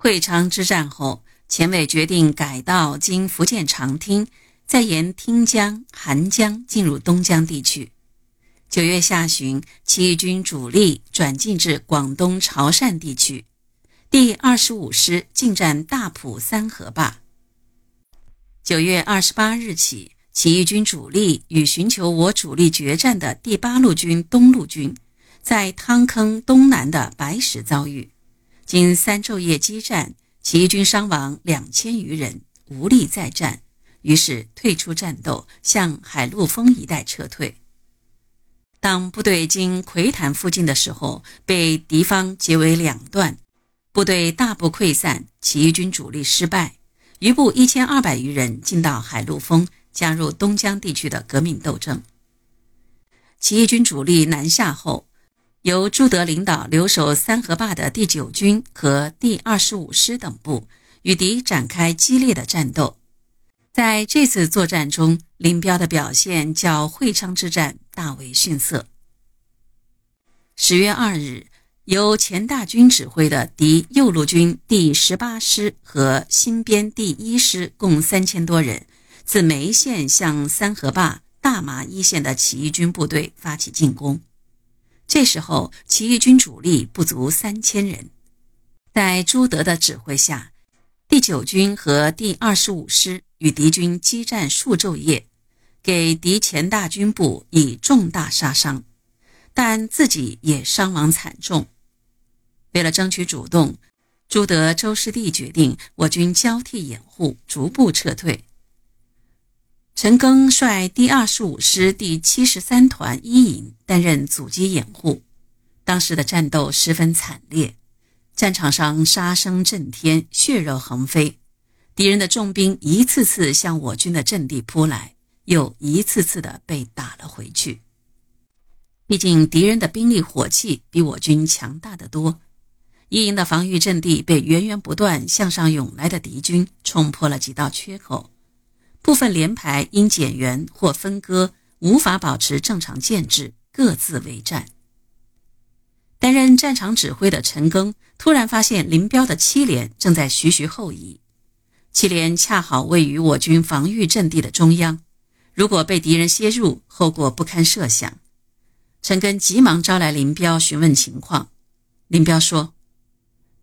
会昌之战后，前委决定改道经福建长汀，再沿汀江、韩江进入东江地区。九月下旬，起义军主力转进至广东潮汕地区，第二十五师进占大埔三河坝。九月二十八日起，起义军主力与寻求我主力决战的第八路军东路军，在汤坑东南的白石遭遇。经三昼夜激战，起义军伤亡两千余人，无力再战，于是退出战斗，向海陆丰一带撤退。当部队经葵潭附近的时候，被敌方截为两段，部队大部溃散，起义军主力失败，余部一千二百余人进到海陆丰，加入东江地区的革命斗争。起义军主力南下后。由朱德领导留守三河坝的第九军和第二十五师等部与敌展开激烈的战斗。在这次作战中，林彪的表现较会昌之战大为逊色。十月二日，由钱大钧指挥的敌右路军第十八师和新编第一师共三千多人，自梅县向三河坝、大麻一线的起义军部队发起进攻。这时候，起义军主力不足三千人，在朱德的指挥下，第九军和第二十五师与敌军激战数昼夜，给敌前大军部以重大杀伤，但自己也伤亡惨重。为了争取主动，朱德、周师弟决定我军交替掩护，逐步撤退。陈赓率第二十五师第七十三团一营担任阻击掩护。当时的战斗十分惨烈，战场上杀声震天，血肉横飞，敌人的重兵一次次向我军的阵地扑来，又一次次的被打了回去。毕竟敌人的兵力火器比我军强大的多，一营的防御阵地被源源不断向上涌来的敌军冲破了几道缺口。部分连排因减员或分割，无法保持正常建制，各自为战。担任战场指挥的陈赓突然发现林彪的七连正在徐徐后移，七连恰好位于我军防御阵地的中央，如果被敌人先入，后果不堪设想。陈赓急忙招来林彪询问情况，林彪说：“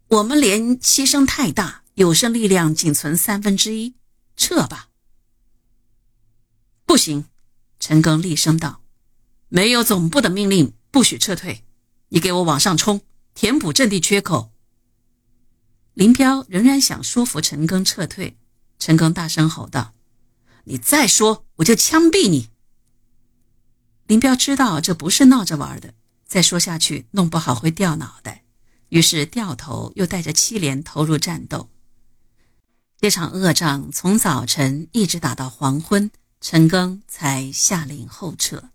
我们连牺牲太大，有生力量仅存三分之一，撤吧。”不行，陈赓厉声道：“没有总部的命令，不许撤退。你给我往上冲，填补阵地缺口。”林彪仍然想说服陈赓撤退，陈赓大声吼道：“你再说，我就枪毙你！”林彪知道这不是闹着玩的，再说下去弄不好会掉脑袋，于是掉头又带着七连投入战斗。这场恶仗从早晨一直打到黄昏。陈赓才下令后撤。